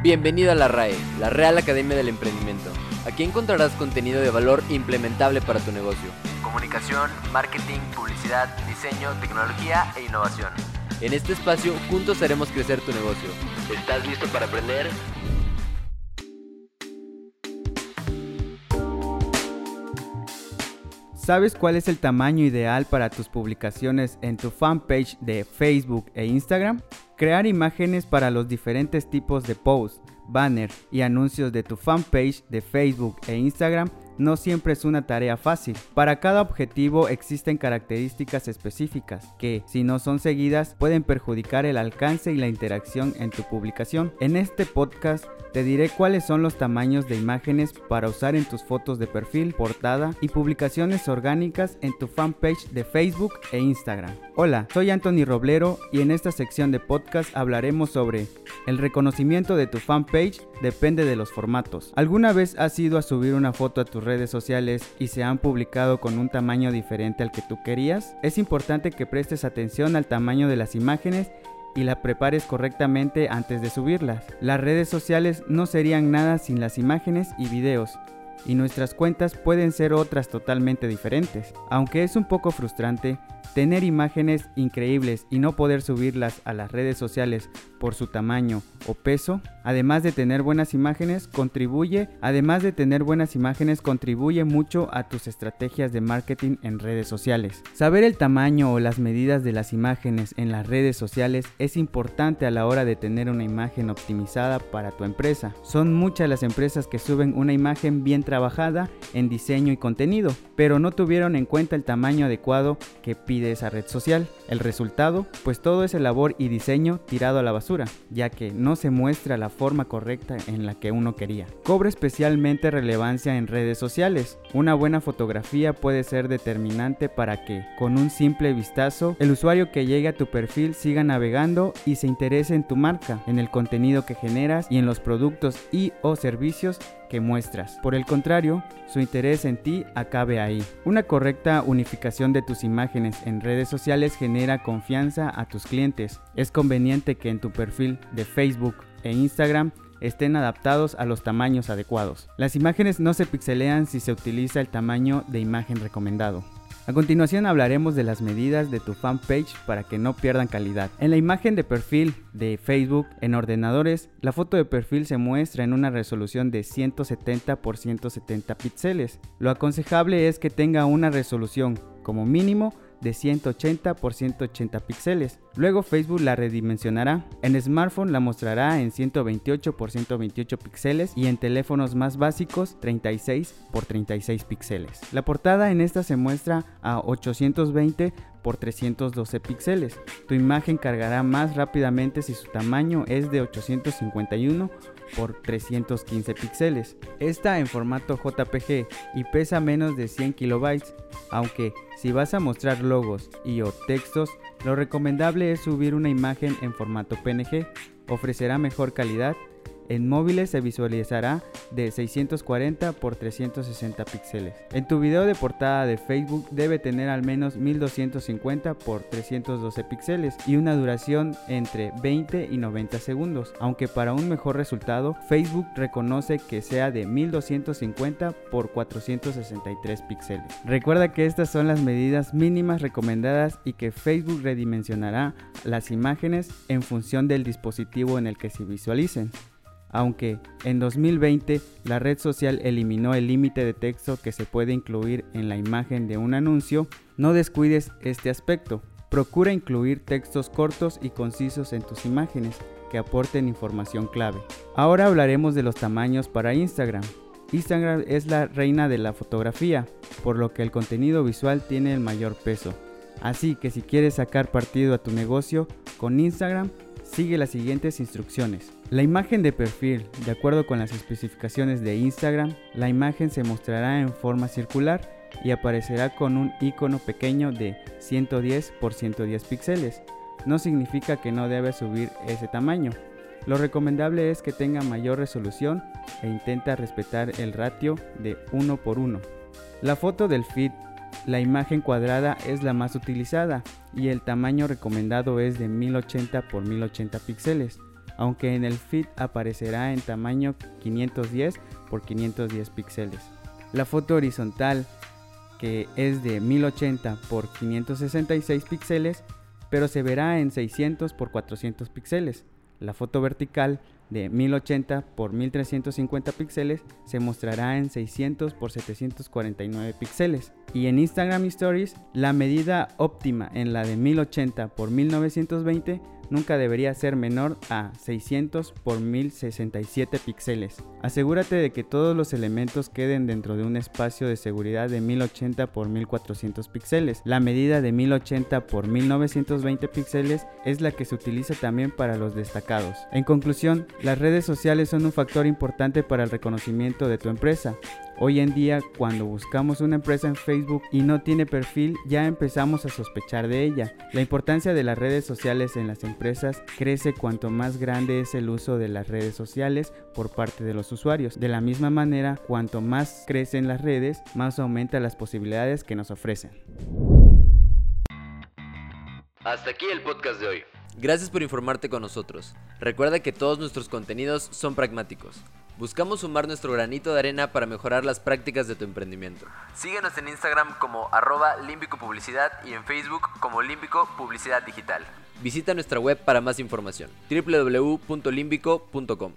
Bienvenido a la RAE, la Real Academia del Emprendimiento. Aquí encontrarás contenido de valor implementable para tu negocio. Comunicación, marketing, publicidad, diseño, tecnología e innovación. En este espacio juntos haremos crecer tu negocio. ¿Estás listo para aprender? ¿Sabes cuál es el tamaño ideal para tus publicaciones en tu fanpage de Facebook e Instagram? Crear imágenes para los diferentes tipos de posts, banner y anuncios de tu fanpage de Facebook e Instagram no siempre es una tarea fácil. Para cada objetivo existen características específicas que, si no son seguidas, pueden perjudicar el alcance y la interacción en tu publicación. En este podcast te diré cuáles son los tamaños de imágenes para usar en tus fotos de perfil, portada y publicaciones orgánicas en tu fanpage de Facebook e Instagram. Hola, soy Anthony Roblero y en esta sección de podcast hablaremos sobre el reconocimiento de tu fanpage depende de los formatos. ¿Alguna vez has ido a subir una foto a tus redes sociales y se han publicado con un tamaño diferente al que tú querías? Es importante que prestes atención al tamaño de las imágenes y la prepares correctamente antes de subirlas. Las redes sociales no serían nada sin las imágenes y videos y nuestras cuentas pueden ser otras totalmente diferentes. Aunque es un poco frustrante, tener imágenes increíbles y no poder subirlas a las redes sociales por su tamaño o peso, además de tener buenas imágenes, contribuye, además de tener buenas imágenes, contribuye mucho a tus estrategias de marketing en redes sociales. Saber el tamaño o las medidas de las imágenes en las redes sociales es importante a la hora de tener una imagen optimizada para tu empresa. Son muchas las empresas que suben una imagen bien trabajada en diseño y contenido, pero no tuvieron en cuenta el tamaño adecuado que pide esa red social. El resultado, pues todo ese labor y diseño tirado a la basura, ya que no se muestra la forma correcta en la que uno quería. Cobra especialmente relevancia en redes sociales. Una buena fotografía puede ser determinante para que, con un simple vistazo, el usuario que llegue a tu perfil siga navegando y se interese en tu marca, en el contenido que generas y en los productos y o servicios que muestras. Por el contrario, su interés en ti acabe ahí. Una correcta unificación de tus imágenes en redes sociales genera confianza a tus clientes. Es conveniente que en tu perfil de Facebook e Instagram estén adaptados a los tamaños adecuados. Las imágenes no se pixelean si se utiliza el tamaño de imagen recomendado. A continuación hablaremos de las medidas de tu fanpage para que no pierdan calidad. En la imagen de perfil de Facebook en ordenadores, la foto de perfil se muestra en una resolución de 170 x 170 píxeles. Lo aconsejable es que tenga una resolución como mínimo de 180 por 180 píxeles. Luego Facebook la redimensionará. En smartphone la mostrará en 128 por 128 píxeles y en teléfonos más básicos 36 por 36 píxeles. La portada en esta se muestra a 820 por 312 píxeles. Tu imagen cargará más rápidamente si su tamaño es de 851 por 315 píxeles. Está en formato JPG y pesa menos de 100 kilobytes, aunque si vas a mostrar logos y o textos, lo recomendable es subir una imagen en formato PNG, ofrecerá mejor calidad en móviles se visualizará de 640 por 360 píxeles. En tu video de portada de Facebook debe tener al menos 1250 por 312 píxeles y una duración entre 20 y 90 segundos, aunque para un mejor resultado Facebook reconoce que sea de 1250 por 463 píxeles. Recuerda que estas son las medidas mínimas recomendadas y que Facebook redimensionará las imágenes en función del dispositivo en el que se visualicen aunque en 2020 la red social eliminó el límite de texto que se puede incluir en la imagen de un anuncio, no descuides este aspecto. Procura incluir textos cortos y concisos en tus imágenes que aporten información clave. Ahora hablaremos de los tamaños para Instagram. Instagram es la reina de la fotografía, por lo que el contenido visual tiene el mayor peso. Así que si quieres sacar partido a tu negocio con Instagram, sigue las siguientes instrucciones. La imagen de perfil, de acuerdo con las especificaciones de Instagram, la imagen se mostrará en forma circular y aparecerá con un icono pequeño de 110 por 110 píxeles. No significa que no debe subir ese tamaño. Lo recomendable es que tenga mayor resolución e intenta respetar el ratio de 1 por 1. La foto del feed la imagen cuadrada es la más utilizada y el tamaño recomendado es de 1080 por 1080 píxeles. aunque en el feed aparecerá en tamaño 510 por 510 píxeles. La foto horizontal que es de 1080 por 566 píxeles, pero se verá en 600 por 400 píxeles. La foto vertical de 1080 por 1350 píxeles se mostrará en 600 por 749 píxeles. Y en Instagram Stories, la medida óptima en la de 1080 por 1920 nunca debería ser menor a 600 por 1067 píxeles. Asegúrate de que todos los elementos queden dentro de un espacio de seguridad de 1080 por 1400 píxeles. La medida de 1080 por 1920 píxeles es la que se utiliza también para los destacados. En conclusión, las redes sociales son un factor importante para el reconocimiento de tu empresa. Hoy en día, cuando buscamos una empresa en Facebook y no tiene perfil, ya empezamos a sospechar de ella. La importancia de las redes sociales en las empresas crece cuanto más grande es el uso de las redes sociales por parte de los usuarios. De la misma manera, cuanto más crecen las redes, más aumentan las posibilidades que nos ofrecen. Hasta aquí el podcast de hoy. Gracias por informarte con nosotros. Recuerda que todos nuestros contenidos son pragmáticos. Buscamos sumar nuestro granito de arena para mejorar las prácticas de tu emprendimiento. Síguenos en Instagram como arroba límbico publicidad y en Facebook como límbico publicidad digital. Visita nuestra web para más información www.limbico.com.